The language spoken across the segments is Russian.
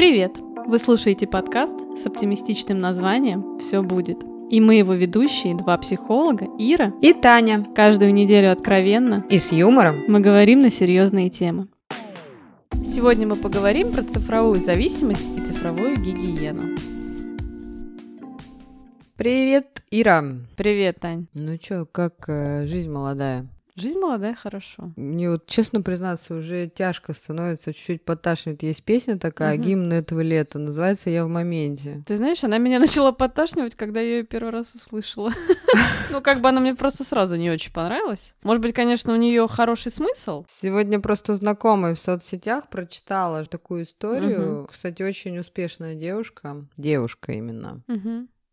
Привет! Вы слушаете подкаст с оптимистичным названием «Все будет». И мы его ведущие, два психолога, Ира и Таня. Каждую неделю откровенно и с юмором мы говорим на серьезные темы. Сегодня мы поговорим про цифровую зависимость и цифровую гигиену. Привет, Ира. Привет, Тань. Ну чё, как э, жизнь молодая? Жизнь молодая, хорошо. Мне вот, честно признаться, уже тяжко становится, чуть-чуть подташнивает. Есть песня такая, угу. гимн этого лета, называется «Я в моменте». Ты знаешь, она меня начала подташнивать, когда я ее первый раз услышала. Ну, как бы она мне просто сразу не очень понравилась. Может быть, конечно, у нее хороший смысл. Сегодня просто знакомая в соцсетях прочитала такую историю. Кстати, очень успешная девушка. Девушка именно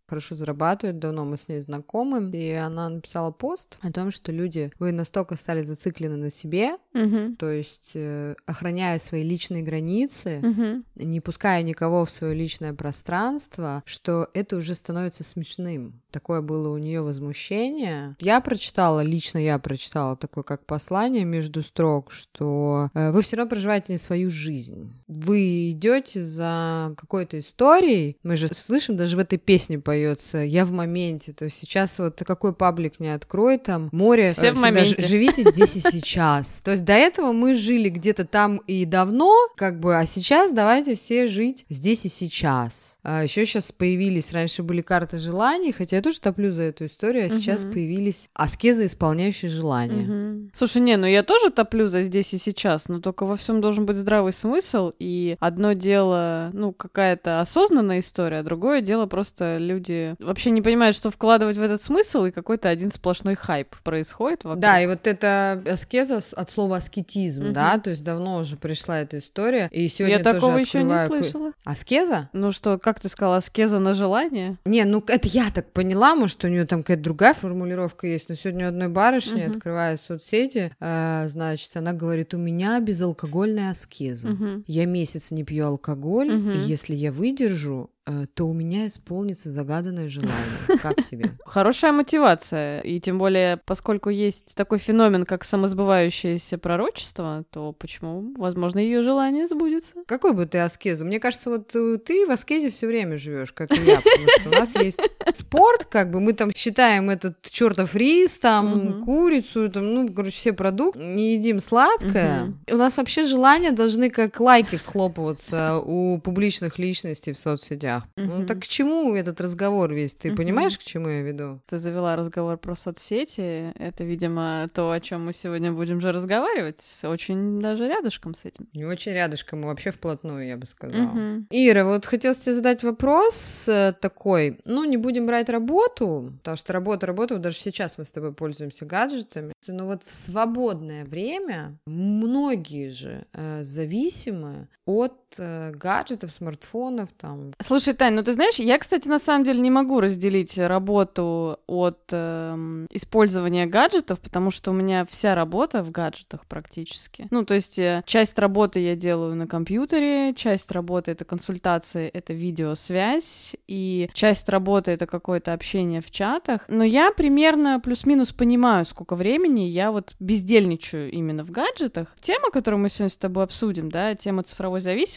хорошо зарабатывает, давно мы с ней знакомы, и она написала пост о том, что люди, вы настолько стали зациклены на себе, угу. то есть э, охраняя свои личные границы, угу. не пуская никого в свое личное пространство, что это уже становится смешным. Такое было у нее возмущение. Я прочитала, лично я прочитала такое как послание между строк, что э, вы все равно проживаете не свою жизнь. Вы идете за какой-то историей. Мы же слышим даже в этой песне по поется «Я в моменте». То есть сейчас вот какой паблик не открой, там море, Все в моменте. живите здесь и сейчас. То есть до этого мы жили где-то там и давно, как бы, а сейчас давайте все жить здесь и сейчас. А еще сейчас появились, раньше были карты желаний, хотя я тоже топлю за эту историю, а сейчас угу. появились аскезы, исполняющие желания. Угу. Слушай, не, ну я тоже топлю за здесь и сейчас, но только во всем должен быть здравый смысл, и одно дело, ну, какая-то осознанная история, а другое дело просто люди люди вообще не понимают, что вкладывать в этот смысл, и какой-то один сплошной хайп происходит вокруг. Да, и вот это аскеза от слова аскетизм, угу. да, то есть давно уже пришла эта история, и сегодня Я такого еще не слышала. Аскеза? Ну что, как ты сказала, аскеза на желание? Не, ну это я так поняла, может, у нее там какая-то другая формулировка есть, но сегодня у одной барышни, угу. открывая соцсети, э, значит, она говорит, у меня безалкогольная аскеза. Угу. Я месяц не пью алкоголь, угу. и если я выдержу, то у меня исполнится загаданное желание. Как тебе? Хорошая мотивация. И тем более, поскольку есть такой феномен, как самосбывающееся пророчество, то почему, возможно, ее желание сбудется? Какой бы ты аскезу? Мне кажется, вот э, ты в аскезе все время живешь, как и я, потому что у нас есть спорт, как бы мы там считаем этот чертов рис, там курицу, там, ну, короче, все продукты, не едим сладкое. У нас вообще желания должны как лайки всхлопываться у публичных личностей в соцсетях соцсетях. Uh-huh. Ну так к чему этот разговор весь? Ты uh-huh. понимаешь, к чему я веду? Ты завела разговор про соцсети. Это, видимо, то, о чем мы сегодня будем же разговаривать. Очень даже рядышком с этим. Не очень рядышком, а вообще вплотную, я бы сказала. Uh-huh. Ира, вот хотела тебе задать вопрос э, такой. Ну, не будем брать работу, потому что работа, работа, даже сейчас мы с тобой пользуемся гаджетами. Но вот в свободное время многие же э, зависимы от гаджетов, смартфонов там. Слушай, Тань, ну ты знаешь, я, кстати, на самом деле не могу разделить работу от э, использования гаджетов, потому что у меня вся работа в гаджетах практически. Ну, то есть э, часть работы я делаю на компьютере, часть работы это консультации, это видеосвязь, и часть работы это какое-то общение в чатах. Но я примерно плюс-минус понимаю, сколько времени я вот бездельничаю именно в гаджетах. Тема, которую мы сегодня с тобой обсудим, да, тема цифровой зависимости,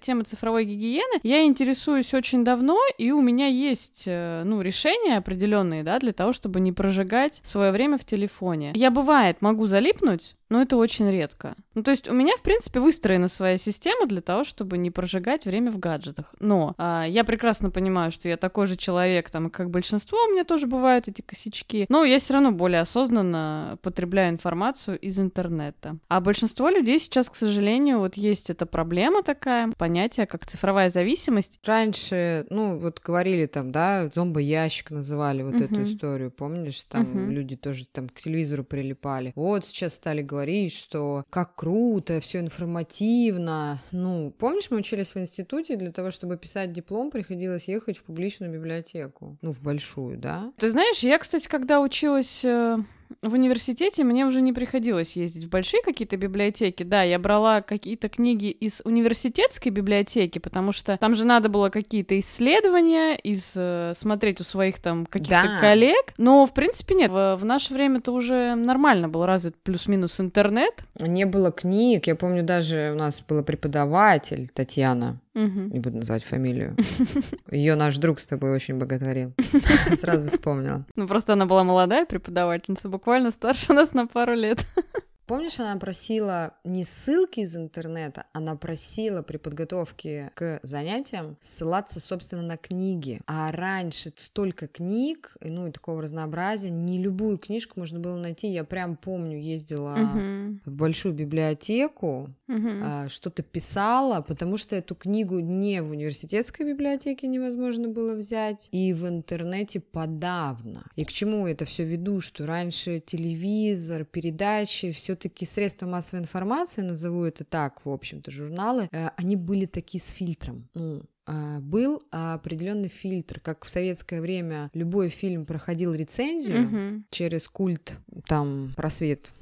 тема цифровой гигиены, я интересуюсь очень давно, и у меня есть, э, ну, решения определенные, да, для того, чтобы не прожигать свое время в телефоне. Я, бывает, могу залипнуть, но это очень редко. Ну, то есть у меня, в принципе, выстроена своя система для того, чтобы не прожигать время в гаджетах. Но а, я прекрасно понимаю, что я такой же человек, там, как большинство, у меня тоже бывают эти косячки. Но я все равно более осознанно потребляю информацию из интернета. А большинство людей сейчас, к сожалению, вот есть эта проблема такая, понятие как цифровая зависимость. Раньше, ну, вот говорили там, да, зомбоящик называли вот uh-huh. эту историю, помнишь? Там uh-huh. люди тоже там к телевизору прилипали. Вот сейчас стали говорить говорить, что как круто, все информативно. Ну, помнишь, мы учились в институте, для того, чтобы писать диплом, приходилось ехать в публичную библиотеку. Ну, в большую, да? Ты знаешь, я, кстати, когда училась э, в университете мне уже не приходилось ездить в большие какие-то библиотеки. Да, я брала какие-то книги из университетской библиотеки, потому что там же надо было какие-то исследования, из, э, смотреть у своих там каких-то да. коллег. Но, в принципе, нет. В, в наше время-то уже нормально был развит плюс-минус интернет. Не было книг. Я помню, даже у нас была преподаватель Татьяна Не буду называть фамилию. Ее наш друг с тобой очень боготворил. Сразу вспомнила. Ну, просто она была молодая преподавательница, буквально старше нас на пару лет. Помнишь, она просила не ссылки из интернета, она просила при подготовке к занятиям ссылаться, собственно, на книги. А раньше столько книг, ну и такого разнообразия, не любую книжку можно было найти. Я прям помню, ездила uh-huh. в большую библиотеку, uh-huh. что-то писала, потому что эту книгу не в университетской библиотеке невозможно было взять, и в интернете подавно. И к чему это все веду, что раньше телевизор, передачи, все все-таки средства массовой информации, назову это так, в общем-то, журналы, э, они были такие с фильтром. Ну, э, был определенный фильтр, как в советское время любой фильм проходил рецензию uh-huh. через культ, там просвет,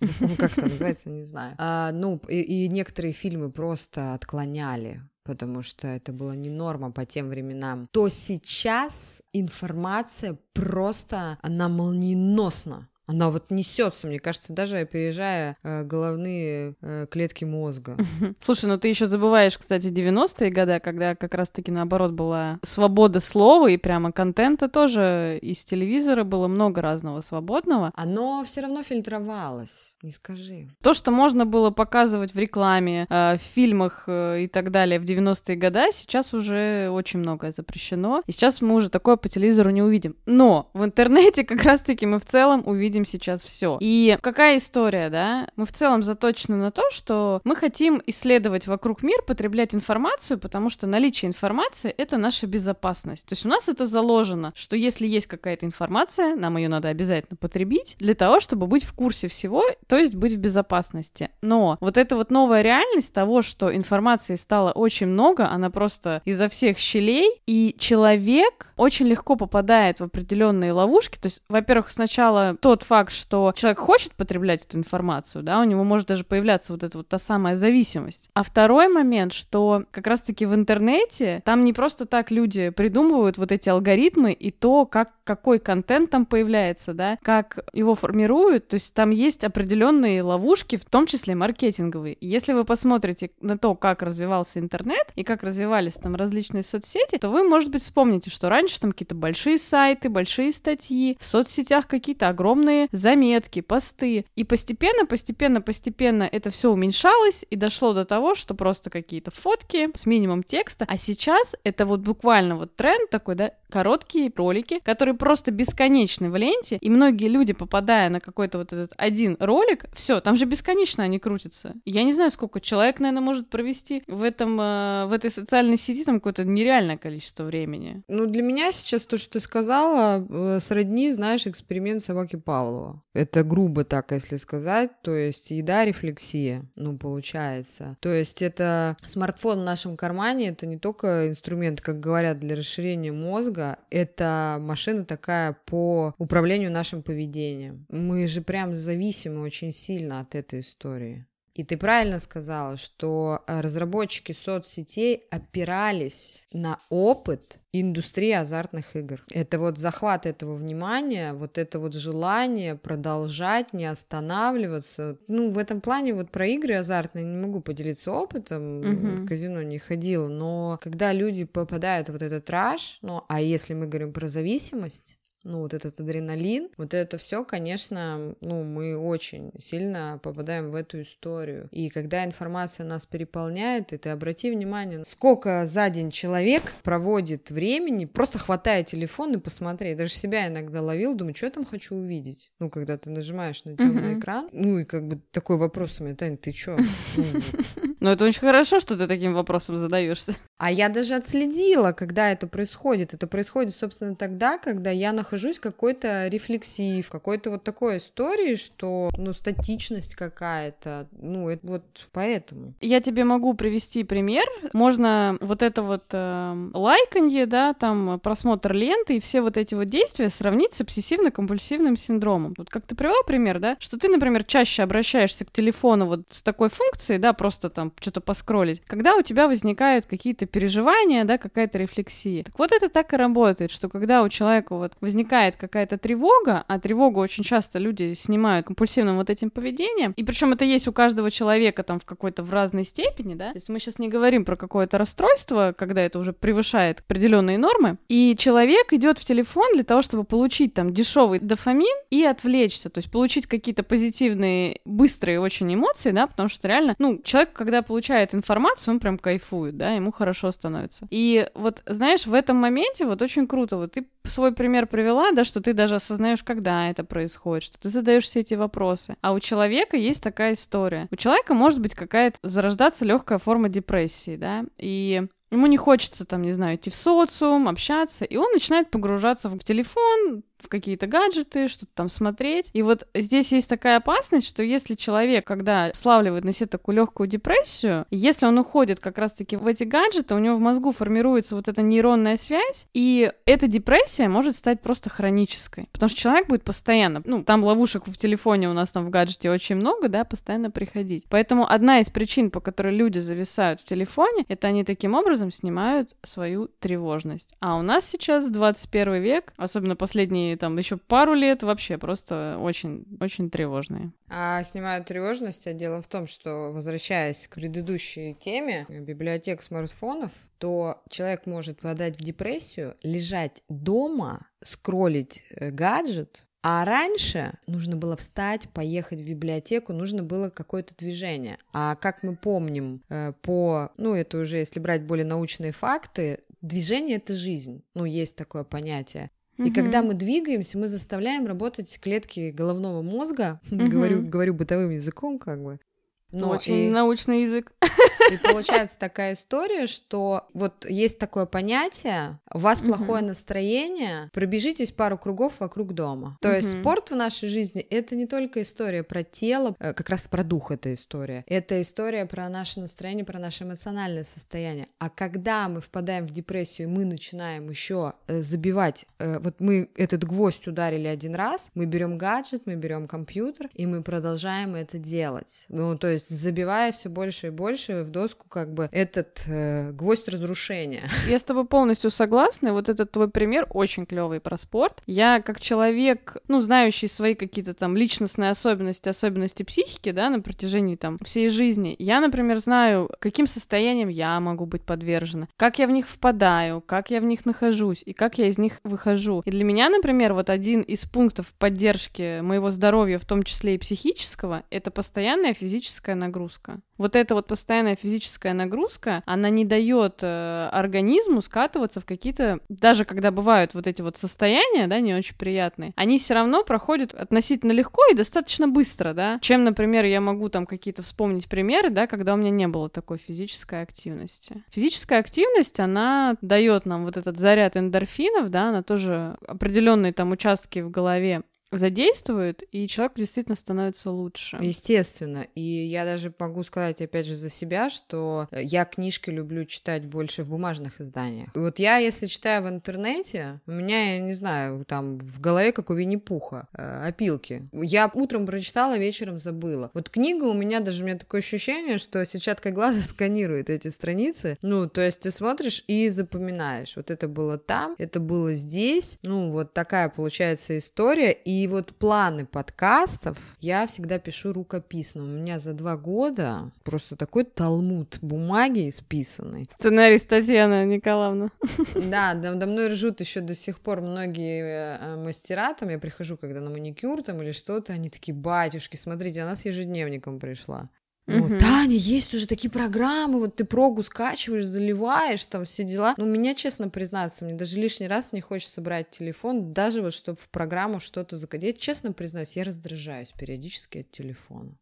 как это называется, не знаю. А, ну и, и некоторые фильмы просто отклоняли потому что это была не норма по тем временам, то сейчас информация просто, она молниеносно она вот несется, мне кажется, даже опережая э, головные э, клетки мозга. Слушай, ну ты еще забываешь, кстати, 90-е годы, когда как раз-таки наоборот была свобода слова и прямо контента тоже из телевизора было много разного свободного. Оно все равно фильтровалось, не скажи. То, что можно было показывать в рекламе, э, в фильмах э, и так далее в 90-е годы, сейчас уже очень многое запрещено. И сейчас мы уже такое по телевизору не увидим. Но в интернете как раз-таки мы в целом увидим видим сейчас все. И какая история, да? Мы в целом заточены на то, что мы хотим исследовать вокруг мир, потреблять информацию, потому что наличие информации — это наша безопасность. То есть у нас это заложено, что если есть какая-то информация, нам ее надо обязательно потребить для того, чтобы быть в курсе всего, то есть быть в безопасности. Но вот эта вот новая реальность того, что информации стало очень много, она просто изо всех щелей, и человек очень легко попадает в определенные ловушки. То есть, во-первых, сначала тот факт, что человек хочет потреблять эту информацию, да, у него может даже появляться вот эта вот та самая зависимость. А второй момент, что как раз-таки в интернете там не просто так люди придумывают вот эти алгоритмы и то, как какой контент там появляется, да, как его формируют, то есть там есть определенные ловушки, в том числе маркетинговые. Если вы посмотрите на то, как развивался интернет и как развивались там различные соцсети, то вы, может быть, вспомните, что раньше там какие-то большие сайты, большие статьи, в соцсетях какие-то огромные заметки, посты. И постепенно, постепенно, постепенно это все уменьшалось и дошло до того, что просто какие-то фотки с минимум текста. А сейчас это вот буквально вот тренд такой, да, короткие ролики, которые просто бесконечны в ленте, и многие люди, попадая на какой-то вот этот один ролик, все, там же бесконечно они крутятся. Я не знаю, сколько человек, наверное, может провести в этом, э, в этой социальной сети там какое-то нереальное количество времени. Ну, для меня сейчас то, что ты сказала, э, сродни, знаешь, эксперимент собаки Павлова. Это грубо так, если сказать, то есть еда, рефлексия, ну, получается. То есть это смартфон в нашем кармане, это не только инструмент, как говорят, для расширения мозга, это машина такая по управлению нашим поведением. Мы же прям зависимы очень сильно от этой истории. И ты правильно сказала, что э, разработчики соцсетей опирались на опыт индустрии азартных игр. Это вот захват этого внимания, вот это вот желание продолжать, не останавливаться. Ну, в этом плане вот про игры азартные не могу поделиться опытом, uh-huh. в казино не ходила, но когда люди попадают в вот этот раш, ну, а если мы говорим про зависимость, ну, вот этот адреналин, вот это все, конечно, ну, мы очень сильно попадаем в эту историю. И когда информация нас переполняет, и ты обрати внимание, сколько за день человек проводит времени, просто хватая телефон и посмотреть. Даже себя иногда ловил, думаю, что я там хочу увидеть. Ну, когда ты нажимаешь на темный uh-huh. экран, ну, и как бы такой вопрос у меня, Тань, ты чё? Ну, это очень хорошо, что ты таким вопросом задаешься. А я даже отследила, когда это происходит. Это происходит, собственно, тогда, когда я нахожусь в какой-то рефлексии, в какой-то вот такой истории, что, ну, статичность какая-то, ну, это вот поэтому. Я тебе могу привести пример. Можно вот это вот э, лайканье, да, там, просмотр ленты и все вот эти вот действия сравнить с обсессивно-компульсивным синдромом. Вот как ты привела пример, да, что ты, например, чаще обращаешься к телефону вот с такой функцией, да, просто там что-то поскролить, когда у тебя возникают какие-то переживания, да, какая-то рефлексия. Так вот это так и работает, что когда у человека вот возникает какая-то тревога, а тревогу очень часто люди снимают компульсивным вот этим поведением, и причем это есть у каждого человека там в какой-то в разной степени, да, то есть мы сейчас не говорим про какое-то расстройство, когда это уже превышает определенные нормы, и человек идет в телефон для того, чтобы получить там дешевый дофамин и отвлечься, то есть получить какие-то позитивные, быстрые очень эмоции, да, потому что реально, ну, человек, когда получает информацию, он прям кайфует, да, ему хорошо становится. И вот, знаешь, в этом моменте вот очень круто, вот ты свой пример привела, да, что ты даже осознаешь, когда это происходит, что ты задаешь все эти вопросы. А у человека есть такая история. У человека может быть какая-то зарождаться легкая форма депрессии, да, и Ему не хочется, там, не знаю, идти в социум, общаться, и он начинает погружаться в телефон, в какие-то гаджеты, что-то там смотреть. И вот здесь есть такая опасность, что если человек, когда славливает на себе такую легкую депрессию, если он уходит как раз-таки в эти гаджеты, у него в мозгу формируется вот эта нейронная связь, и эта депрессия может стать просто хронической. Потому что человек будет постоянно, ну, там ловушек в телефоне у нас там в гаджете очень много, да, постоянно приходить. Поэтому одна из причин, по которой люди зависают в телефоне, это они таким образом снимают свою тревожность. А у нас сейчас 21 век, особенно последние там еще пару лет вообще просто очень, очень тревожные. А снимают тревожность, а дело в том, что, возвращаясь к предыдущей теме библиотек смартфонов, то человек может подать в депрессию, лежать дома, скроллить э, гаджет, а раньше нужно было встать, поехать в библиотеку, нужно было какое-то движение. А как мы помним э, по, ну это уже если брать более научные факты, движение это жизнь. Ну есть такое понятие. И когда мы двигаемся, мы заставляем работать клетки головного мозга, угу. говорю, говорю бытовым языком, как бы, но Очень и... научный язык. И получается такая история, что вот есть такое понятие, у вас плохое настроение, пробежитесь пару кругов вокруг дома. То есть спорт в нашей жизни это не только история про тело, э, как раз про дух эта история. Это история про наше настроение, про наше эмоциональное состояние. А когда мы впадаем в депрессию, мы начинаем еще э, забивать, э, вот мы этот гвоздь ударили один раз, мы берем гаджет, мы берем компьютер, и мы продолжаем это делать. Ну, то есть есть забивая все больше и больше в доску как бы этот э, гвоздь разрушения. Я с тобой полностью согласна. Вот этот твой пример очень клевый про спорт. Я как человек, ну, знающий свои какие-то там личностные особенности, особенности психики, да, на протяжении там всей жизни, я, например, знаю, каким состоянием я могу быть подвержена, как я в них впадаю, как я в них нахожусь и как я из них выхожу. И для меня, например, вот один из пунктов поддержки моего здоровья, в том числе и психического, это постоянная физическая физическая нагрузка. Вот эта вот постоянная физическая нагрузка, она не дает э, организму скатываться в какие-то, даже когда бывают вот эти вот состояния, да, не очень приятные, они все равно проходят относительно легко и достаточно быстро, да, чем, например, я могу там какие-то вспомнить примеры, да, когда у меня не было такой физической активности. Физическая активность, она дает нам вот этот заряд эндорфинов, да, она тоже определенные там участки в голове задействует, и человек действительно становится лучше. Естественно. И я даже могу сказать, опять же, за себя, что я книжки люблю читать больше в бумажных изданиях. И вот я, если читаю в интернете, у меня, я не знаю, там в голове, как у Винни-Пуха, э, опилки. Я утром прочитала, вечером забыла. Вот книга у меня даже, у меня такое ощущение, что сетчатка глаза сканирует эти страницы. Ну, то есть ты смотришь и запоминаешь. Вот это было там, это было здесь. Ну, вот такая получается история. И и вот планы подкастов я всегда пишу рукописно. У меня за два года просто такой талмуд бумаги исписанный. Сценарист Татьяна Николаевна. Да, до мной ржут еще до сих пор многие э, мастера, там я прихожу, когда на маникюр там или что-то, они такие, батюшки, смотрите, она с ежедневником пришла. Угу. Таня, есть уже такие программы, вот ты прогу скачиваешь, заливаешь, там все дела. Ну, меня, честно признаться, мне даже лишний раз не хочется брать телефон, даже вот чтобы в программу что-то закодить. Честно признаюсь, я раздражаюсь периодически от телефона.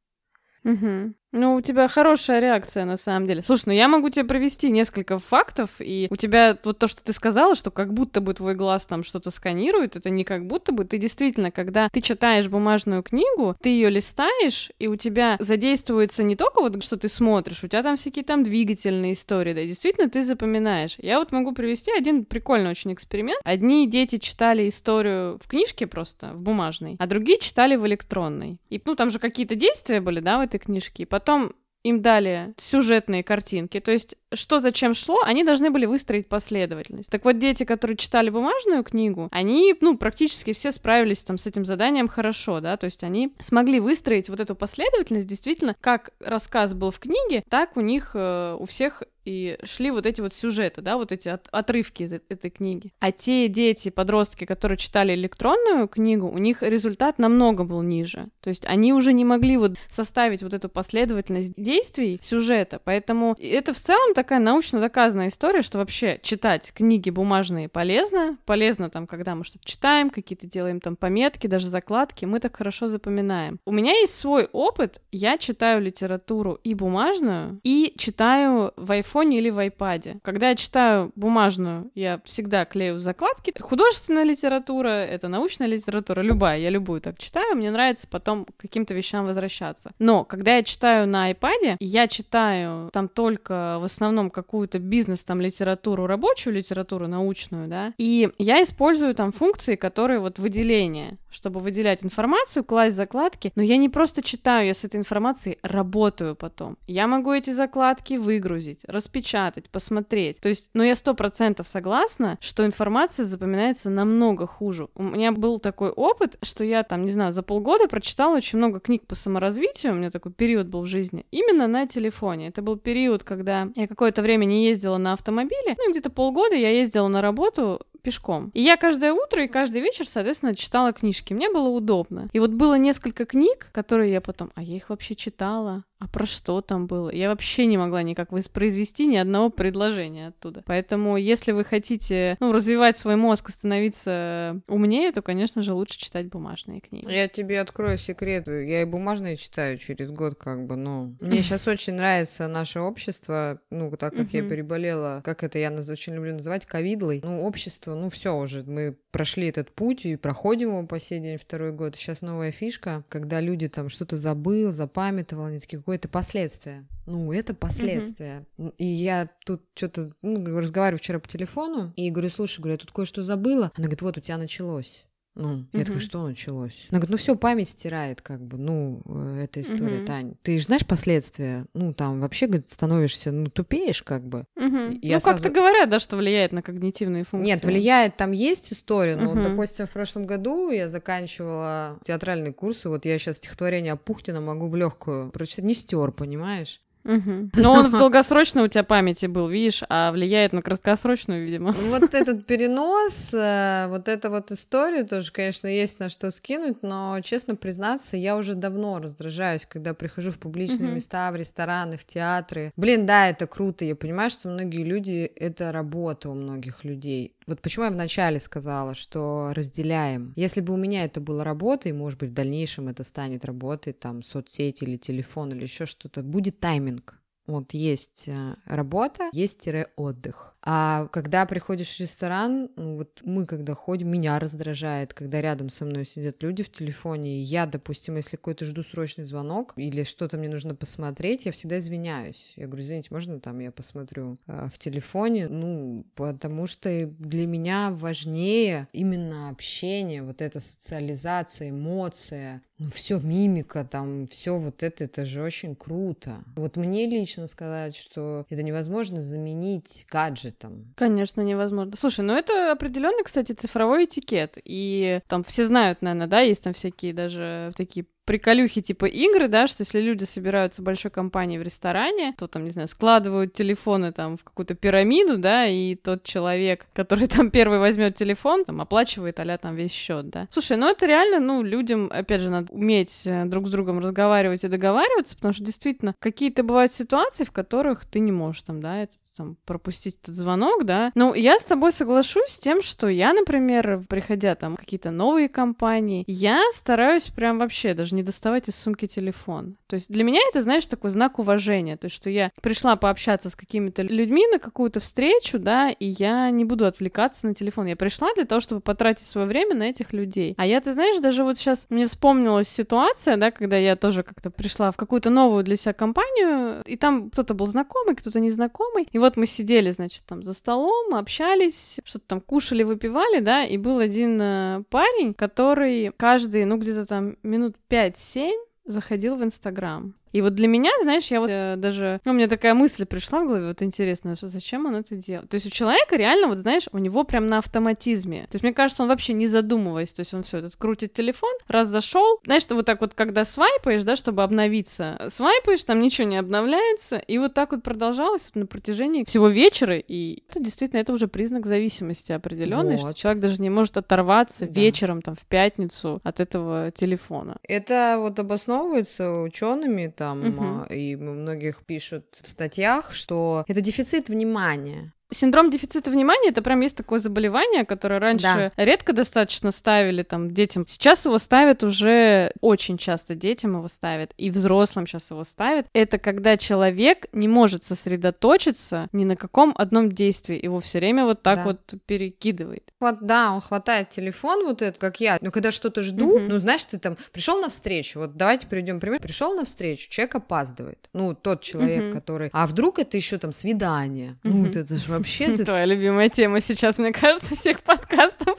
Угу. Ну, у тебя хорошая реакция, на самом деле. Слушай, ну я могу тебе провести несколько фактов, и у тебя вот то, что ты сказала, что как будто бы твой глаз там что-то сканирует, это не как будто бы. Ты действительно, когда ты читаешь бумажную книгу, ты ее листаешь, и у тебя задействуется не только вот что ты смотришь, у тебя там всякие там двигательные истории, да, действительно ты запоминаешь. Я вот могу привести один прикольный очень эксперимент. Одни дети читали историю в книжке просто, в бумажной, а другие читали в электронной. И, ну, там же какие-то действия были, да, в этой книжке. Потом им дали сюжетные картинки, то есть что зачем шло, они должны были выстроить последовательность. Так вот, дети, которые читали бумажную книгу, они, ну, практически все справились там с этим заданием хорошо, да, то есть они смогли выстроить вот эту последовательность действительно, как рассказ был в книге, так у них э, у всех и шли вот эти вот сюжеты, да, вот эти от, отрывки из этой книги. А те дети, подростки, которые читали электронную книгу, у них результат намного был ниже. То есть они уже не могли вот составить вот эту последовательность действий сюжета. Поэтому это в целом такая научно доказанная история, что вообще читать книги бумажные полезно. Полезно там, когда мы что-то читаем, какие-то делаем там пометки, даже закладки, мы так хорошо запоминаем. У меня есть свой опыт, я читаю литературу и бумажную, и читаю в айфоне или в айпаде. Когда я читаю бумажную, я всегда клею закладки. Художественная литература, это научная литература, любая, я любую так читаю, мне нравится потом к каким-то вещам возвращаться. Но когда я читаю на айпаде, я читаю там только в основном какую-то бизнес, там, литературу, рабочую литературу, научную, да, и я использую там функции, которые вот выделение, чтобы выделять информацию, класть закладки, но я не просто читаю, я с этой информацией работаю потом. Я могу эти закладки выгрузить, распечатать, посмотреть. То есть, ну, я сто процентов согласна, что информация запоминается намного хуже. У меня был такой опыт, что я там, не знаю, за полгода прочитала очень много книг по саморазвитию, у меня такой период был в жизни, именно на телефоне. Это был период, когда я какое-то время не ездила на автомобиле, ну, где-то полгода я ездила на работу пешком. И я каждое утро и каждый вечер, соответственно, читала книжки. Мне было удобно. И вот было несколько книг, которые я потом... А я их вообще читала? А про что там было? Я вообще не могла никак воспроизвести ни одного предложения оттуда. Поэтому, если вы хотите, ну, развивать свой мозг и становиться умнее, то, конечно же, лучше читать бумажные книги. Я тебе открою секрет. Я и бумажные читаю через год, как бы, ну... Мне сейчас очень нравится наше общество, ну, так как я переболела, как это я очень люблю называть, ковидлой. Ну, общество, ну, все уже, мы прошли этот путь и проходим его по сей день второй год. Сейчас новая фишка, когда люди там что-то забыл, запамятовал, они такие, какое-то последствие. Ну, это последствия. Mm-hmm. И я тут что-то ну, разговариваю вчера по телефону и говорю, слушай, говорю, я тут кое-что забыла. Она говорит, вот у тебя началось. Ну, я такая, что началось? Она говорит, ну все, память стирает, как бы, ну, э, эта история, uh Тань. Ты же знаешь последствия? Ну, там вообще, говорит, становишься, ну, тупеешь, как бы. uh Ну, сразу... как-то говорят, да, что влияет на когнитивные функции. Нет, влияет, там есть история, но, uh допустим, в прошлом году я заканчивала театральные курсы, вот я сейчас стихотворение Пухтина могу в легкую прочитать, не стер, понимаешь? Угу. Но он в долгосрочной у тебя памяти был, видишь, а влияет на краткосрочную, видимо. Вот этот перенос, э, вот эта вот история тоже, конечно, есть на что скинуть, но, честно признаться, я уже давно раздражаюсь, когда прихожу в публичные угу. места, в рестораны, в театры. Блин, да, это круто, я понимаю, что многие люди, это работа у многих людей. Вот почему я вначале сказала, что разделяем. Если бы у меня это было работой, может быть, в дальнейшем это станет работой, там, соцсети или телефон или еще что-то, будет тайминг. Вот есть э, работа, есть отдых. А когда приходишь в ресторан, ну, вот мы когда ходим, меня раздражает, когда рядом со мной сидят люди в телефоне, и я, допустим, если какой-то жду срочный звонок или что-то мне нужно посмотреть, я всегда извиняюсь. Я говорю, извините, можно там я посмотрю э, в телефоне? Ну, потому что для меня важнее именно общение, вот эта социализация, эмоция, ну, все мимика, там, все вот это, это же очень круто. Вот мне лично сказать, что это невозможно заменить гаджетом. Конечно, невозможно. Слушай, ну это определенный, кстати, цифровой этикет. И там все знают, наверное, да, есть там всякие даже такие приколюхи типа игры, да, что если люди собираются большой компанией в ресторане, то там, не знаю, складывают телефоны там в какую-то пирамиду, да, и тот человек, который там первый возьмет телефон, там оплачивает а там весь счет, да. Слушай, ну это реально, ну, людям, опять же, надо уметь э, друг с другом разговаривать и договариваться, потому что действительно какие-то бывают ситуации, в которых ты не можешь там, да, это там, пропустить этот звонок, да. Ну, я с тобой соглашусь с тем, что я, например, приходя там какие-то новые компании, я стараюсь прям вообще даже не доставать из сумки телефон. То есть для меня это, знаешь, такой знак уважения, то есть что я пришла пообщаться с какими-то людьми на какую-то встречу, да, и я не буду отвлекаться на телефон. Я пришла для того, чтобы потратить свое время на этих людей. А я, ты знаешь, даже вот сейчас мне вспомнилась ситуация, да, когда я тоже как-то пришла в какую-то новую для себя компанию, и там кто-то был знакомый, кто-то незнакомый, и вот вот мы сидели, значит, там за столом, общались, что-то там кушали, выпивали, да, и был один э, парень, который каждый, ну, где-то там минут 5-7 заходил в Инстаграм. И вот для меня, знаешь, я вот э, даже... Ну, у меня такая мысль пришла в голове, вот интересно, что зачем он это делает? То есть у человека реально, вот знаешь, у него прям на автоматизме. То есть мне кажется, он вообще не задумываясь, то есть он все этот крутит телефон, раз зашел, знаешь, ты вот так вот, когда свайпаешь, да, чтобы обновиться, свайпаешь, там ничего не обновляется, и вот так вот продолжалось вот на протяжении всего вечера, и это действительно, это уже признак зависимости определенной, вот. что человек даже не может оторваться да. вечером, там, в пятницу от этого телефона. Это вот обосновывается учеными там, угу. и многих пишут в статьях, что это дефицит внимания. Синдром дефицита внимания это прям есть такое заболевание, которое раньше да. редко достаточно ставили там детям. Сейчас его ставят уже очень часто детям его ставят, и взрослым сейчас его ставят. Это когда человек не может сосредоточиться ни на каком одном действии, его все время вот так да. вот перекидывает. Вот да, он хватает телефон вот это, как я. Но когда что-то жду, угу. ну знаешь, ты там пришел на встречу, вот давайте приведем пример. Пришел на встречу, человек опаздывает. Ну тот человек, угу. который. А вдруг это еще там свидание? Угу. Ну это же вообще... Твоя любимая тема сейчас, мне кажется, всех подкастов.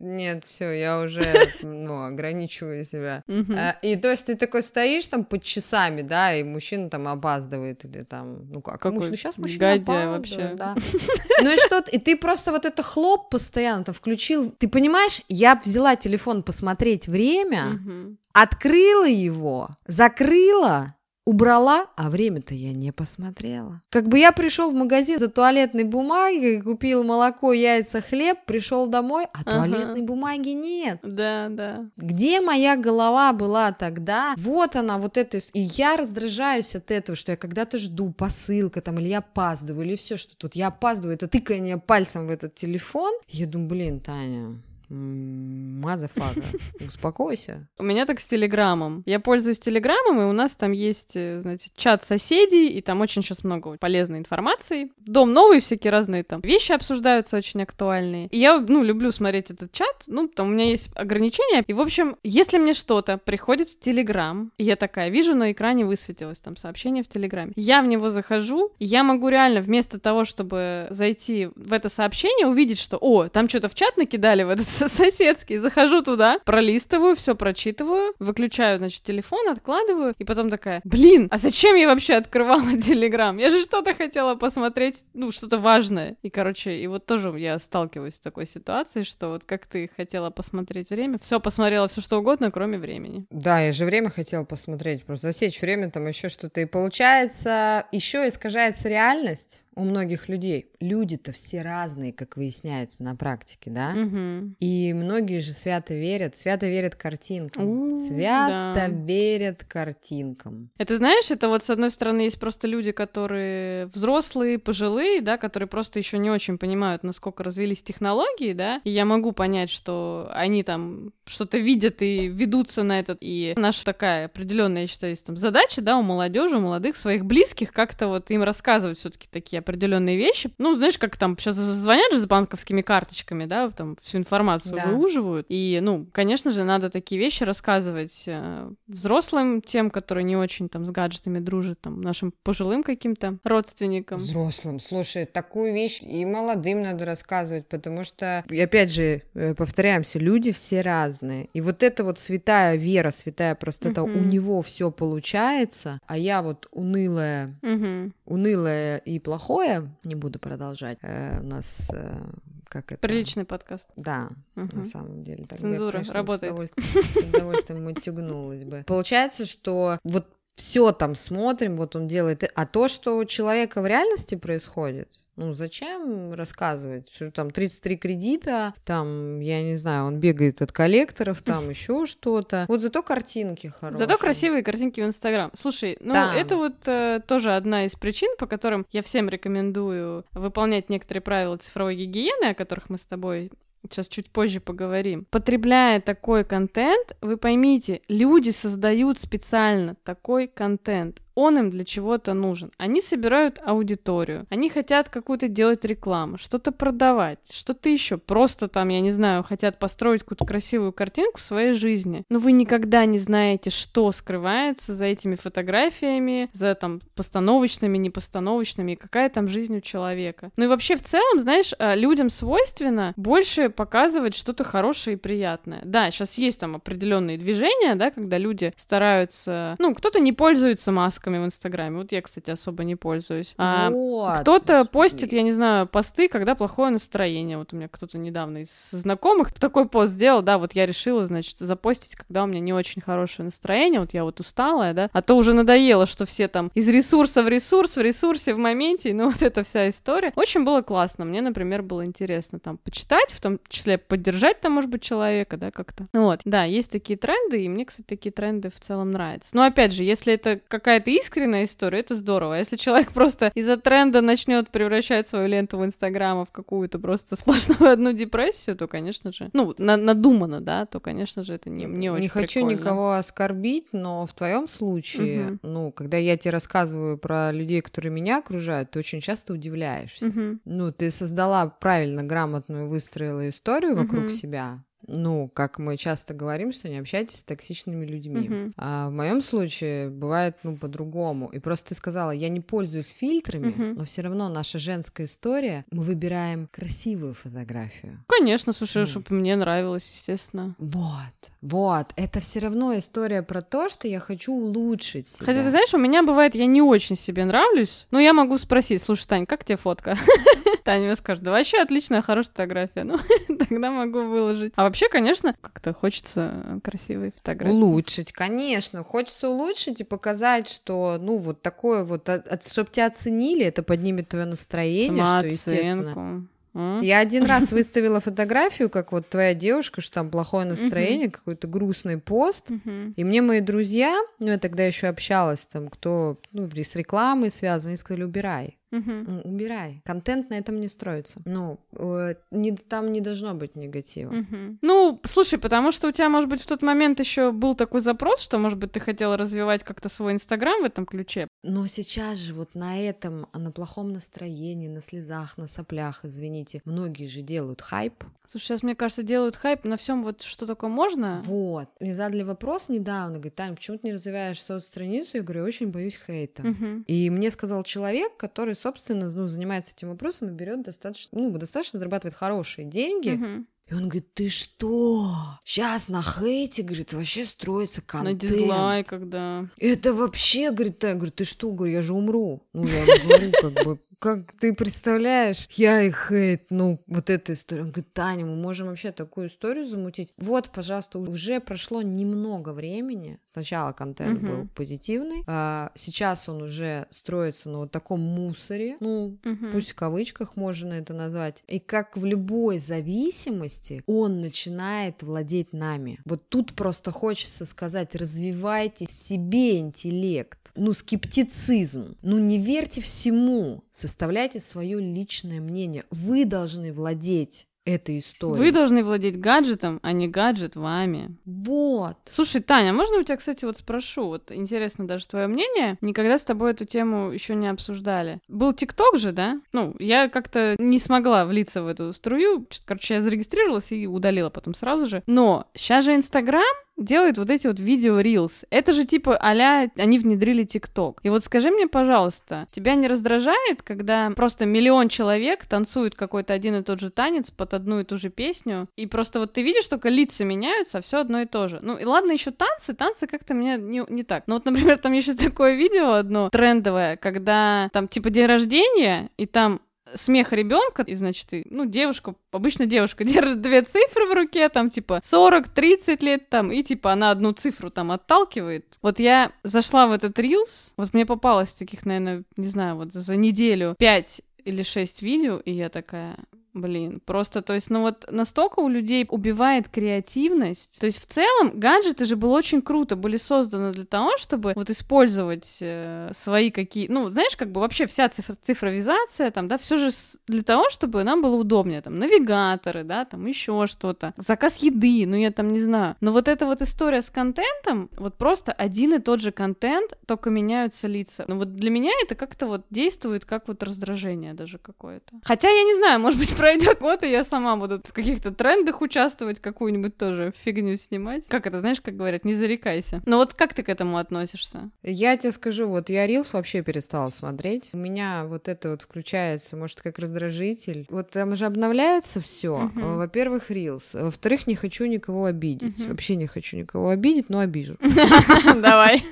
Нет, все, я уже, ну, ограничиваю себя. А, и то есть ты такой стоишь там под часами, да, и мужчина там опаздывает или там, ну как, Какой ну сейчас мужчина опаздывает, вообще. да. Ну и что и ты просто вот это хлоп постоянно там включил, ты понимаешь, я взяла телефон посмотреть время, открыла его, закрыла, убрала, а время-то я не посмотрела. Как бы я пришел в магазин за туалетной бумагой, купил молоко, яйца, хлеб, пришел домой, а ага. туалетной бумаги нет. Да, да. Где моя голова была тогда? Вот она, вот это. И я раздражаюсь от этого, что я когда-то жду посылка там, или я опаздываю, или все, что тут я опаздываю, это тыкание пальцем в этот телефон. Я думаю, блин, Таня, Мазафака, успокойся. У меня так с Телеграмом. Я пользуюсь Телеграмом, и у нас там есть, э, значит, чат соседей, и там очень сейчас много полезной информации. Дом новый, всякие разные там вещи обсуждаются очень актуальные. И я, ну, люблю смотреть этот чат, ну, там у меня есть ограничения. И, в общем, если мне что-то приходит в Телеграм, я такая, вижу на экране высветилось там сообщение в Телеграме, я в него захожу, и я могу реально вместо того, чтобы зайти в это сообщение, увидеть, что, о, там что-то в чат накидали в этот соседский. Захожу туда, пролистываю, все прочитываю, выключаю, значит, телефон, откладываю, и потом такая, блин, а зачем я вообще открывала Телеграм? Я же что-то хотела посмотреть, ну, что-то важное. И, короче, и вот тоже я сталкиваюсь с такой ситуацией, что вот как ты хотела посмотреть время, все посмотрела все что угодно, кроме времени. Да, я же время хотела посмотреть, просто засечь время, там еще что-то. И получается, еще искажается реальность у многих людей. Люди-то все разные, как выясняется на практике, да? Угу. И многие же свято верят, свято верят картинкам. У, свято да. верят картинкам. Это знаешь, это вот с одной стороны есть просто люди, которые взрослые, пожилые, да, которые просто еще не очень понимают, насколько развились технологии, да, и я могу понять, что они там что-то видят и ведутся на этот. И наша такая определенная, я считаю, есть там задача, да, у молодежи, у молодых своих близких как-то вот им рассказывать все-таки такие определенные вещи. Ну, знаешь, как там сейчас звонят же с банковскими карточками, да, там всю информацию да. выуживают. И, ну, конечно же, надо такие вещи рассказывать э, взрослым, тем, которые не очень там с гаджетами дружат, там, нашим пожилым каким-то родственникам. Взрослым. Слушай, такую вещь и молодым надо рассказывать, потому что, опять же, э, повторяемся, люди все разные. И вот эта вот святая вера, святая простота, угу. у него все получается, а я вот унылая, угу. Унылая и плохое, не буду продолжать. Э, у нас э, как это? Приличный подкаст. Да, угу. на самом деле. Так Цензура бы, конечно, работает. С удовольствием утюгнулась бы. Получается, что вот все там смотрим, вот он делает, а то, что у человека в реальности происходит, ну, зачем рассказывать, что там 33 кредита, там, я не знаю, он бегает от коллекторов, там еще что-то. Вот зато картинки хорошие. Зато красивые картинки в Инстаграм. Слушай, ну, да. это вот э, тоже одна из причин, по которым я всем рекомендую выполнять некоторые правила цифровой гигиены, о которых мы с тобой сейчас чуть позже поговорим. Потребляя такой контент, вы поймите, люди создают специально такой контент он им для чего-то нужен. Они собирают аудиторию, они хотят какую-то делать рекламу, что-то продавать, что-то еще. Просто там, я не знаю, хотят построить какую-то красивую картинку своей жизни. Но вы никогда не знаете, что скрывается за этими фотографиями, за там постановочными, непостановочными, какая там жизнь у человека. Ну и вообще в целом, знаешь, а, людям свойственно больше показывать что-то хорошее и приятное. Да, сейчас есть там определенные движения, да, когда люди стараются, ну, кто-то не пользуется масками в Инстаграме. Вот я, кстати, особо не пользуюсь. А вот. Кто-то постит, я не знаю, посты, когда плохое настроение. Вот у меня кто-то недавно из знакомых такой пост сделал, да, вот я решила, значит, запостить, когда у меня не очень хорошее настроение, вот я вот усталая, да, а то уже надоело, что все там из ресурса в ресурс, в ресурсе, в моменте, ну вот эта вся история. Очень было классно, мне, например, было интересно там почитать, в том числе поддержать там, может быть, человека, да, как-то. Вот, да, есть такие тренды, и мне, кстати, такие тренды в целом нравятся. Но опять же, если это какая-то искренняя история, это здорово. А если человек просто из-за тренда начнет превращать свою ленту в Инстаграма в какую-то просто сплошную одну депрессию, то, конечно же, ну, на надумано, да, то, конечно же, это не, не очень Не хочу прикольно. никого оскорбить, но в твоем случае, угу. ну, когда я тебе рассказываю про людей, которые меня окружают, ты очень часто удивляешься. Угу. Ну, ты создала правильно, грамотную, выстроила историю вокруг угу. себя, ну, как мы часто говорим, что не общайтесь с токсичными людьми. Uh-huh. А в моем случае бывает, ну, по-другому. И просто ты сказала, я не пользуюсь фильтрами, uh-huh. но все равно наша женская история, мы выбираем красивую фотографию. Конечно, слушай, mm. чтобы мне нравилось, естественно. Вот, вот. Это все равно история про то, что я хочу улучшить себя. Хотя, ты знаешь, у меня бывает, я не очень себе нравлюсь, но я могу спросить, слушай, Тань, как тебе фотка? Таня мне скажет, да вообще отличная, хорошая фотография. Ну, тогда могу выложить. А вообще, конечно, как-то хочется красивой фотографии. Улучшить, конечно. Хочется улучшить и показать, что, ну, вот такое вот, чтобы тебя оценили, это поднимет твое настроение, что, естественно. Я один раз выставила фотографию, как вот твоя девушка, что там плохое настроение, какой-то грустный пост. И мне мои друзья, ну я тогда еще общалась там, кто ну, с рекламой связан, они сказали, убирай. Угу. Убирай. Контент на этом не строится. Ну, э, не, там не должно быть негатива. Угу. Ну, слушай, потому что у тебя, может быть, в тот момент еще был такой запрос, что, может быть, ты хотела развивать как-то свой Инстаграм в этом ключе. Но сейчас же вот на этом, на плохом настроении, на слезах, на соплях, извините, многие же делают хайп. Слушай, сейчас, мне кажется, делают хайп на всем вот что такое можно. Вот. Мне задали вопрос недавно, говорит, Тань, почему ты не развиваешь соцстраницу? Я говорю, я очень боюсь хейта. Угу. И мне сказал человек, который собственно, ну, занимается этим вопросом и берет достаточно, ну, достаточно зарабатывает хорошие деньги. Угу. И он говорит, ты что? Сейчас на хейте, говорит, вообще строится контент. На дизлайках, да. Это вообще, говорит, я говорю, ты что? Говорю, я же умру. Ну, я говорю, как бы, как ты представляешь, я и хейт, ну, вот эта история. Он говорит, Таня, мы можем вообще такую историю замутить. Вот, пожалуйста, уже прошло немного времени. Сначала контент uh-huh. был позитивный, а сейчас он уже строится на вот таком мусоре, ну, uh-huh. пусть в кавычках можно это назвать. И как в любой зависимости, он начинает владеть нами. Вот тут просто хочется сказать, развивайте в себе интеллект, ну, скептицизм, ну, не верьте всему, составляйте свое личное мнение. Вы должны владеть этой историей. Вы должны владеть гаджетом, а не гаджет вами. Вот. Слушай, Таня, можно у тебя, кстати, вот спрошу, вот интересно даже твое мнение. Никогда с тобой эту тему еще не обсуждали. Был ТикТок же, да? Ну, я как-то не смогла влиться в эту струю. Короче, я зарегистрировалась и удалила потом сразу же. Но сейчас же Инстаграм делают вот эти вот видео Reels. Это же типа а они внедрили ТикТок. И вот скажи мне, пожалуйста, тебя не раздражает, когда просто миллион человек танцуют какой-то один и тот же танец под одну и ту же песню, и просто вот ты видишь, только лица меняются, а все одно и то же. Ну и ладно, еще танцы, танцы как-то мне не, не так. Но вот, например, там еще такое видео одно трендовое, когда там типа день рождения, и там смех ребенка, и, значит, и, ну, девушка, обычно девушка держит две цифры в руке, там, типа, 40-30 лет, там, и, типа, она одну цифру там отталкивает. Вот я зашла в этот Reels, вот мне попалось таких, наверное, не знаю, вот за неделю 5 или 6 видео, и я такая, блин, просто, то есть, ну вот настолько у людей убивает креативность. То есть, в целом, гаджеты же было очень круто, были созданы для того, чтобы вот использовать э, свои какие, ну, знаешь, как бы вообще вся цифр цифровизация, там, да, все же для того, чтобы нам было удобнее, там, навигаторы, да, там, еще что-то, заказ еды, ну, я там не знаю. Но вот эта вот история с контентом, вот просто один и тот же контент, только меняются лица. Ну, вот для меня это как-то вот действует как вот раздражение даже какое-то. Хотя я не знаю, может быть, пройдет год, и я сама буду в каких-то трендах участвовать, какую-нибудь тоже фигню снимать. Как это, знаешь, как говорят, не зарекайся. Но вот как ты к этому относишься? Я тебе скажу, вот я Рилс вообще перестала смотреть. У меня вот это вот включается, может, как раздражитель. Вот там же обновляется все. Uh-huh. Во-первых, Рилс. Во-вторых, не хочу никого обидеть. Uh-huh. Вообще не хочу никого обидеть, но обижу. Давай.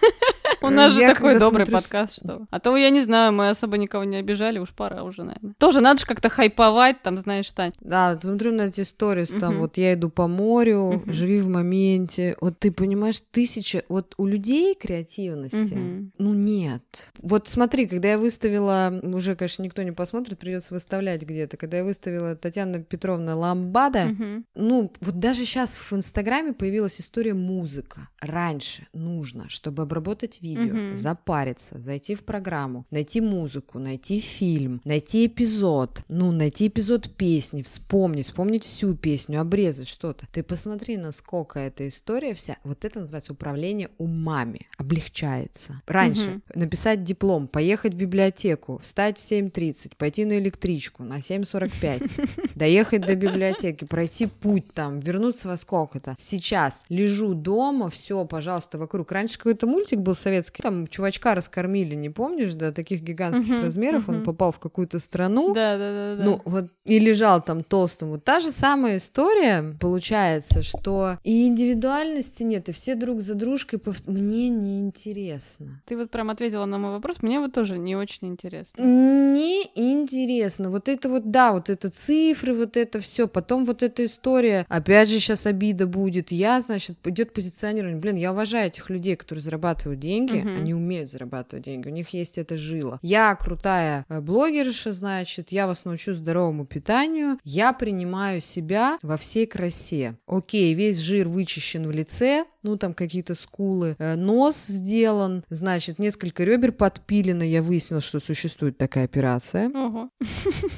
У нас же такой добрый подкаст, что... А то, я не знаю, мы особо никого не обижали, уж пора уже, наверное. Тоже надо же как-то хайповать, там, знаешь, Тань. Да, смотрю на эти сторис, там, вот я иду по морю, живи в моменте. Вот ты понимаешь, тысяча... Вот у людей креативности, ну, нет. Вот смотри, когда я выставила... Уже, конечно, никто не посмотрит, придется выставлять где-то. Когда я выставила Татьяна Петровна Ламбада, ну, вот даже сейчас в Инстаграме появилась история музыка. Раньше нужно, чтобы обработать видео, угу. запариться, зайти в программу, найти музыку, найти фильм, найти эпизод, ну, найти эпизод песни, вспомнить, вспомнить всю песню, обрезать что-то. Ты посмотри, насколько эта история вся, вот это называется управление умами, облегчается. Раньше угу. написать диплом, поехать в библиотеку, встать в 7.30, пойти на электричку на 7.45, доехать до библиотеки, пройти путь там, вернуться во сколько-то. Сейчас лежу дома, все, пожалуйста, вокруг. Раньше какой-то мультик был советский, советский. Там чувачка раскормили, не помнишь, да, таких гигантских uh-huh, размеров. Uh-huh. Он попал в какую-то страну. Да, да, да, да. Ну, вот и лежал там толстым. Вот та же самая история получается, что и индивидуальности нет, и все друг за дружкой. Пов... Мне не интересно. Ты вот прям ответила на мой вопрос. Мне вот тоже не очень интересно. Не интересно. Вот это вот, да, вот это цифры, вот это все. Потом вот эта история. Опять же, сейчас обида будет. Я, значит, идет позиционирование. Блин, я уважаю этих людей, которые зарабатывают деньги угу. они умеют зарабатывать деньги, у них есть эта жила. Я крутая э, блогерша, значит, я вас научу здоровому питанию, я принимаю себя во всей красе. Окей, весь жир вычищен в лице, ну там какие-то скулы, э, нос сделан, значит, несколько ребер подпилено, я выяснила, что существует такая операция. Ого.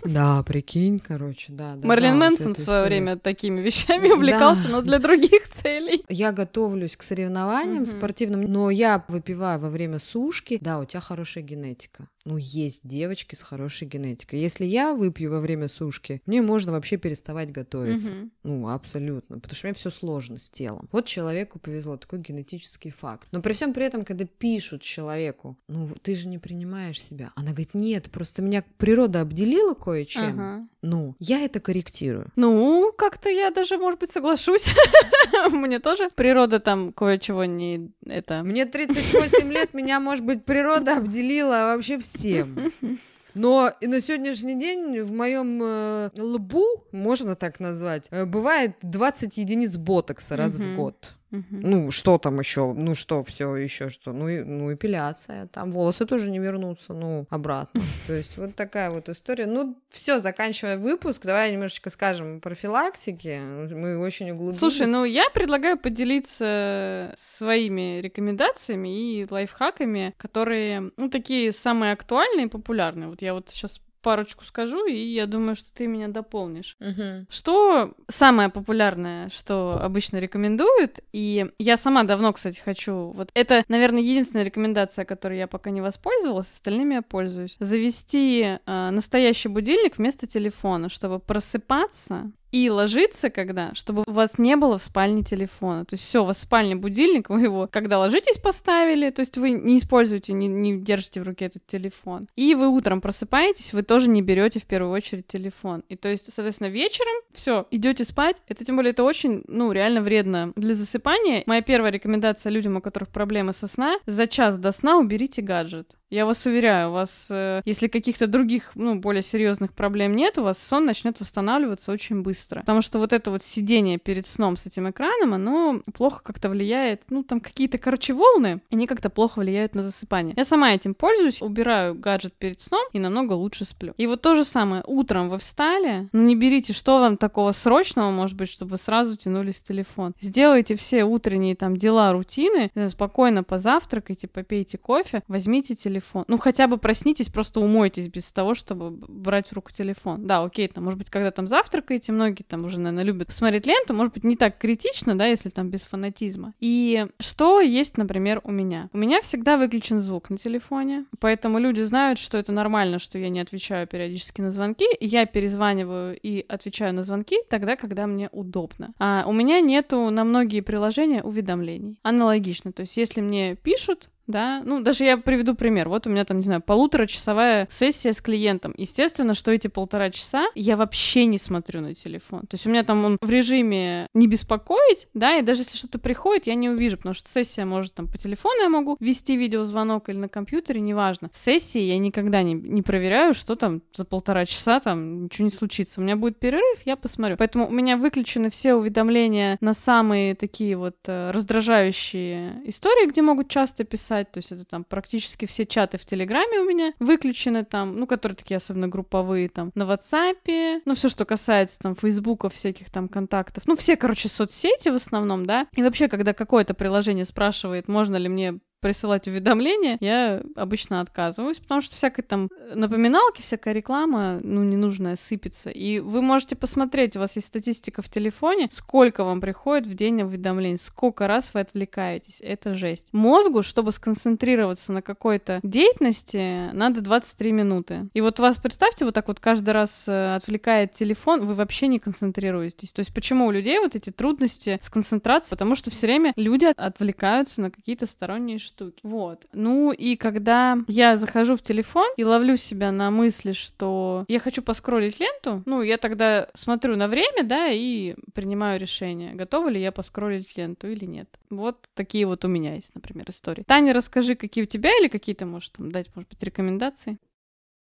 Да, прикинь, короче, да. да Марлин да, Мэнсон вот в свое время такими вещами увлекался, да. но для других целей. Я готовлюсь к соревнованиям угу. спортивным, но я выпиваю во время сушки. Да, у тебя хорошая генетика ну, есть девочки с хорошей генетикой. Если я выпью во время сушки, мне можно вообще переставать готовиться. Угу. Ну, абсолютно. Потому что у меня все сложно с телом. Вот человеку повезло, такой генетический факт. Но при всем при этом, когда пишут человеку, ну, ты же не принимаешь себя. Она говорит, нет, просто меня природа обделила кое-чем. Ага. Ну, я это корректирую. Ну, как-то я даже, может быть, соглашусь. Мне тоже природа там кое-чего не это. Мне 38 лет, меня, может быть, природа обделила вообще все всем. Но на сегодняшний день в моем э, лбу, можно так назвать, э, бывает 20 единиц ботокса раз в год. Угу. Ну, что там еще? Ну, что все еще что? Ну, и, ну, эпиляция. Там волосы тоже не вернутся, ну, обратно. То есть вот такая вот история. Ну, все, заканчивая выпуск, давай немножечко скажем о профилактике. Мы очень углубились. Слушай, ну, я предлагаю поделиться своими рекомендациями и лайфхаками, которые, ну, такие самые актуальные и популярные. Вот я вот сейчас парочку скажу, и я думаю, что ты меня дополнишь. Угу. Что самое популярное, что обычно рекомендуют, и я сама давно, кстати, хочу, вот это, наверное, единственная рекомендация, которой я пока не воспользовалась, остальными я пользуюсь, завести э, настоящий будильник вместо телефона, чтобы просыпаться и ложиться когда, чтобы у вас не было в спальне телефона. То есть все, у вас в спальне будильник, вы его, когда ложитесь, поставили, то есть вы не используете, не, не держите в руке этот телефон. И вы утром просыпаетесь, вы тоже не берете в первую очередь телефон. И то есть, соответственно, вечером все, идете спать. Это тем более это очень, ну, реально вредно для засыпания. Моя первая рекомендация людям, у которых проблемы со сна, за час до сна уберите гаджет. Я вас уверяю, у вас, э, если каких-то других, ну, более серьезных проблем нет, у вас сон начнет восстанавливаться очень быстро. Потому что вот это вот сидение перед сном с этим экраном, оно плохо как-то влияет, ну, там какие-то, короче, волны, они как-то плохо влияют на засыпание. Я сама этим пользуюсь, убираю гаджет перед сном и намного лучше сплю. И вот то же самое, утром вы встали, ну, не берите, что вам такого срочного, может быть, чтобы вы сразу тянулись в телефон. Сделайте все утренние там дела, рутины, э, спокойно позавтракайте, попейте кофе, возьмите телефон телефон. Ну, хотя бы проснитесь, просто умойтесь без того, чтобы брать в руку телефон. Да, окей, там, может быть, когда там завтракаете, многие там уже, наверное, любят посмотреть ленту, может быть, не так критично, да, если там без фанатизма. И что есть, например, у меня? У меня всегда выключен звук на телефоне, поэтому люди знают, что это нормально, что я не отвечаю периодически на звонки, я перезваниваю и отвечаю на звонки тогда, когда мне удобно. А у меня нету на многие приложения уведомлений. Аналогично, то есть если мне пишут, да, ну, даже я приведу пример. Вот у меня там, не знаю, полуторачасовая сессия с клиентом. Естественно, что эти полтора часа я вообще не смотрю на телефон. То есть у меня там он в режиме не беспокоить, да, и даже если что-то приходит, я не увижу, потому что сессия может там по телефону я могу вести видеозвонок или на компьютере, неважно. В сессии я никогда не, не проверяю, что там за полтора часа там ничего не случится. У меня будет перерыв, я посмотрю. Поэтому у меня выключены все уведомления на самые такие вот э, раздражающие истории, где могут часто писать писать, то есть это там практически все чаты в Телеграме у меня выключены там, ну, которые такие особенно групповые там, на WhatsApp, ну, все, что касается там Фейсбука, всяких там контактов, ну, все, короче, соцсети в основном, да, и вообще, когда какое-то приложение спрашивает, можно ли мне присылать уведомления, я обычно отказываюсь, потому что всякой там напоминалки, всякая реклама, ну, ненужная, сыпется. И вы можете посмотреть, у вас есть статистика в телефоне, сколько вам приходит в день уведомлений, сколько раз вы отвлекаетесь. Это жесть. Мозгу, чтобы сконцентрироваться на какой-то деятельности, надо 23 минуты. И вот вас, представьте, вот так вот каждый раз э, отвлекает телефон, вы вообще не концентрируетесь. То есть почему у людей вот эти трудности с концентрацией? Потому что все время люди отвлекаются на какие-то сторонние штуки. Вот. Ну и когда я захожу в телефон и ловлю себя на мысли, что я хочу поскролить ленту, ну, я тогда смотрю на время, да, и принимаю решение, готова ли я поскролить ленту или нет. Вот такие вот у меня есть, например, истории. Таня, расскажи, какие у тебя или какие-то, может, там, дать, может быть, рекомендации?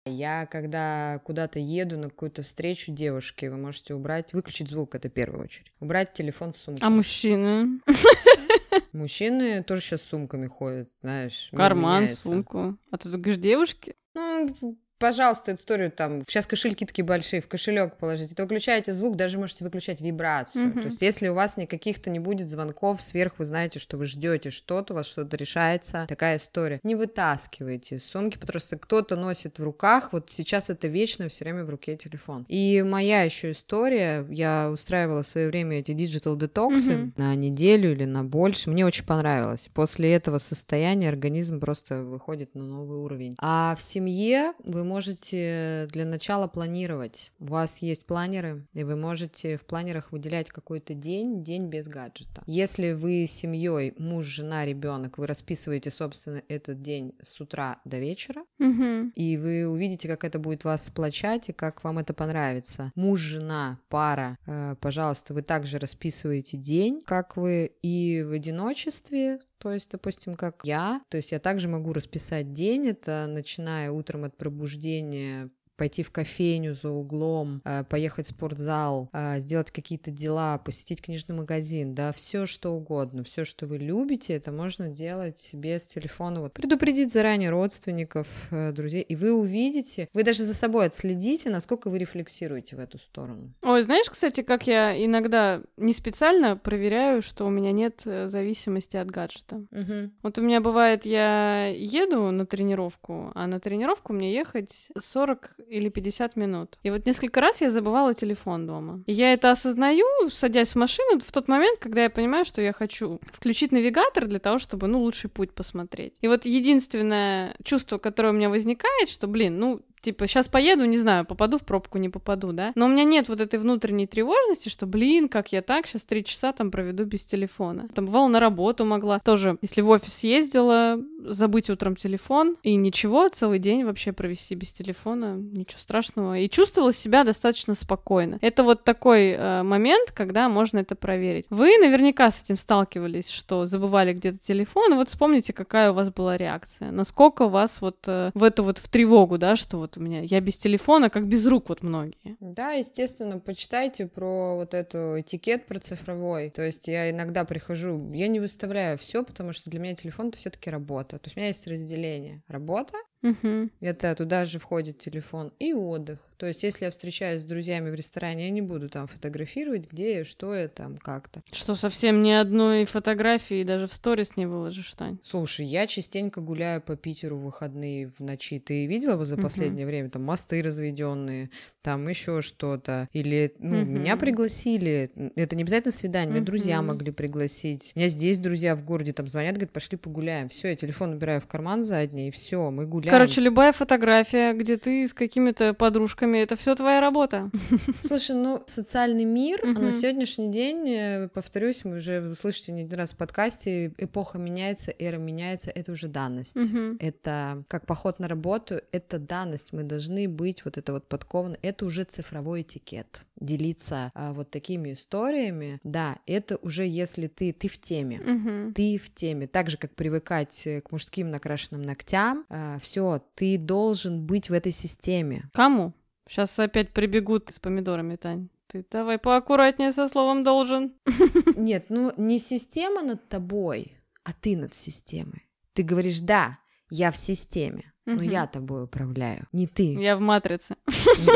Я, когда куда-то еду на какую-то встречу девушки, вы можете убрать, выключить звук, это в первую очередь. Убрать телефон в сумку. А мужчины? Мужчины тоже сейчас с сумками ходят, знаешь. Карман, сумку. А ты говоришь девушки? Ну, пожалуйста, историю там, сейчас кошельки такие большие, в кошелек положите, то выключаете звук, даже можете выключать вибрацию. Mm-hmm. То есть, если у вас никаких-то не будет звонков сверх, вы знаете, что вы ждете что-то, у вас что-то решается, такая история. Не вытаскивайте из сумки, потому что кто-то носит в руках, вот сейчас это вечно все время в руке телефон. И моя еще история, я устраивала в свое время эти digital детоксы mm-hmm. на неделю или на больше, мне очень понравилось. После этого состояния организм просто выходит на новый уровень. А в семье вы можете для начала планировать. У вас есть планеры, и вы можете в планерах выделять какой-то день, день без гаджета. Если вы с семьей, муж, жена, ребенок, вы расписываете, собственно, этот день с утра до вечера, угу. и вы увидите, как это будет вас сплочать и как вам это понравится. Муж, жена, пара, э, пожалуйста, вы также расписываете день, как вы и в одиночестве, то есть, допустим, как я, то есть я также могу расписать день, это начиная утром от пробуждения пойти в кофейню за углом, э, поехать в спортзал, э, сделать какие-то дела, посетить книжный магазин, да, все что угодно, все, что вы любите, это можно делать без телефона. Вот предупредить заранее родственников, э, друзей, и вы увидите, вы даже за собой отследите, насколько вы рефлексируете в эту сторону. Ой, знаешь, кстати, как я иногда не специально проверяю, что у меня нет зависимости от гаджета. Угу. Вот у меня бывает, я еду на тренировку, а на тренировку мне ехать 40 или 50 минут. И вот несколько раз я забывала телефон дома. И я это осознаю, садясь в машину, в тот момент, когда я понимаю, что я хочу включить навигатор для того, чтобы, ну, лучший путь посмотреть. И вот единственное чувство, которое у меня возникает, что, блин, ну, типа, сейчас поеду, не знаю, попаду в пробку, не попаду, да. Но у меня нет вот этой внутренней тревожности, что, блин, как я так сейчас три часа там проведу без телефона. Там бывало на работу могла тоже, если в офис ездила, забыть утром телефон и ничего, целый день вообще провести без телефона, ничего страшного. И чувствовала себя достаточно спокойно. Это вот такой э, момент, когда можно это проверить. Вы наверняка с этим сталкивались, что забывали где-то телефон, вот вспомните, какая у вас была реакция. Насколько вас вот э, в эту вот в тревогу, да, что вот у меня я без телефона, как без рук вот многие. Да, естественно, почитайте про вот эту этикет про цифровой. То есть я иногда прихожу, я не выставляю все, потому что для меня телефон это все-таки работа. То есть у меня есть разделение. Работа, Угу. Это туда же входит телефон и отдых. То есть, если я встречаюсь с друзьями в ресторане, я не буду там фотографировать, где я, что я там, как-то. Что, совсем ни одной фотографии даже в сторис не выложишь, Тань? Слушай, я частенько гуляю по Питеру в выходные в ночи. Ты видела бы за последнее угу. время? Там мосты разведенные, там еще что-то. Или, ну, угу. меня пригласили. Это не обязательно свидание, меня угу. друзья могли пригласить. У меня здесь друзья в городе там звонят, говорят, пошли погуляем. Все, я телефон убираю в карман задний, и все, мы гуляем. Короче, любая фотография, где ты с какими-то подружками это все твоя работа. Слушай, ну, социальный мир, а на сегодняшний день, э, повторюсь, мы уже вы слышите не раз в подкасте, эпоха меняется, эра меняется, это уже данность. Это как поход на работу, это данность. Мы должны быть вот это вот подкованы. Это уже цифровой этикет. Делиться а, вот такими историями, да, это уже если ты, ты в теме, ты в теме. Так же, как привыкать э, к мужским накрашенным ногтям, а, все, ты должен быть в этой системе. Кому? Сейчас опять прибегут с помидорами, Тань. Ты давай поаккуратнее со словом должен. Нет, ну не система над тобой, а ты над системой. Ты говоришь, да, я в системе, но я тобой управляю, не ты. Я в матрице.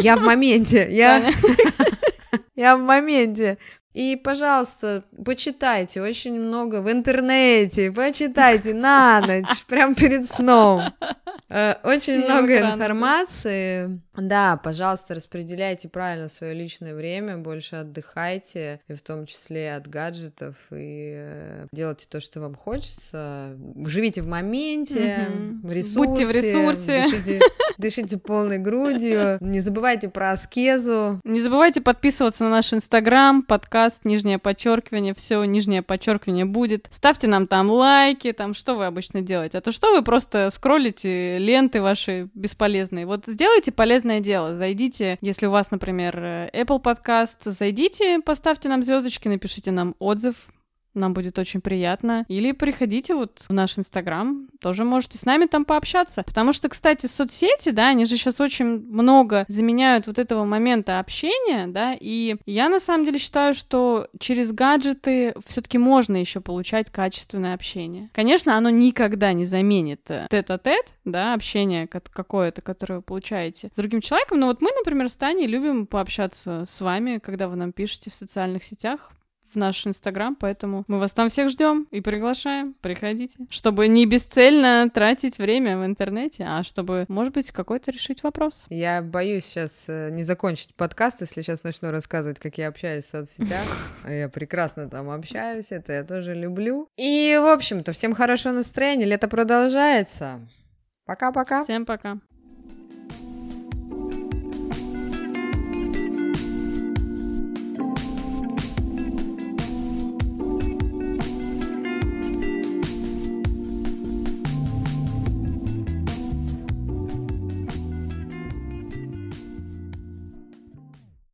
Я в моменте. Я... Я в моменте. И, пожалуйста, почитайте очень много в интернете, почитайте на ночь, прям перед сном. Э, очень много информации. Да, пожалуйста, распределяйте правильно свое личное время, больше отдыхайте, и в том числе от гаджетов, и э, делайте то, что вам хочется. Живите в моменте, в ресурсе. Будьте в ресурсе. Дышите, дышите полной грудью. Не забывайте про аскезу. Не забывайте подписываться на наш инстаграм, подкаст, нижнее подчеркивание, все нижнее подчеркивание будет. Ставьте нам там лайки, там что вы обычно делаете. А то что вы просто скроллите ленты ваши бесполезные. Вот сделайте полезное дело. Зайдите, если у вас, например, Apple Podcast, зайдите, поставьте нам звездочки, напишите нам отзыв, нам будет очень приятно. Или приходите вот в наш Инстаграм, тоже можете с нами там пообщаться. Потому что, кстати, соцсети, да, они же сейчас очень много заменяют вот этого момента общения, да, и я на самом деле считаю, что через гаджеты все-таки можно еще получать качественное общение. Конечно, оно никогда не заменит э, тет-а-тет, да, общение какое-то, которое вы получаете с другим человеком, но вот мы, например, с Таней любим пообщаться с вами, когда вы нам пишете в социальных сетях, в наш Инстаграм, поэтому мы вас там всех ждем и приглашаем. Приходите. Чтобы не бесцельно тратить время в интернете, а чтобы, может быть, какой-то решить вопрос. Я боюсь сейчас э, не закончить подкаст, если сейчас начну рассказывать, как я общаюсь в соцсетях. Я прекрасно там общаюсь, это я тоже люблю. И, в общем-то, всем хорошего настроения, лето продолжается. Пока-пока. Всем пока.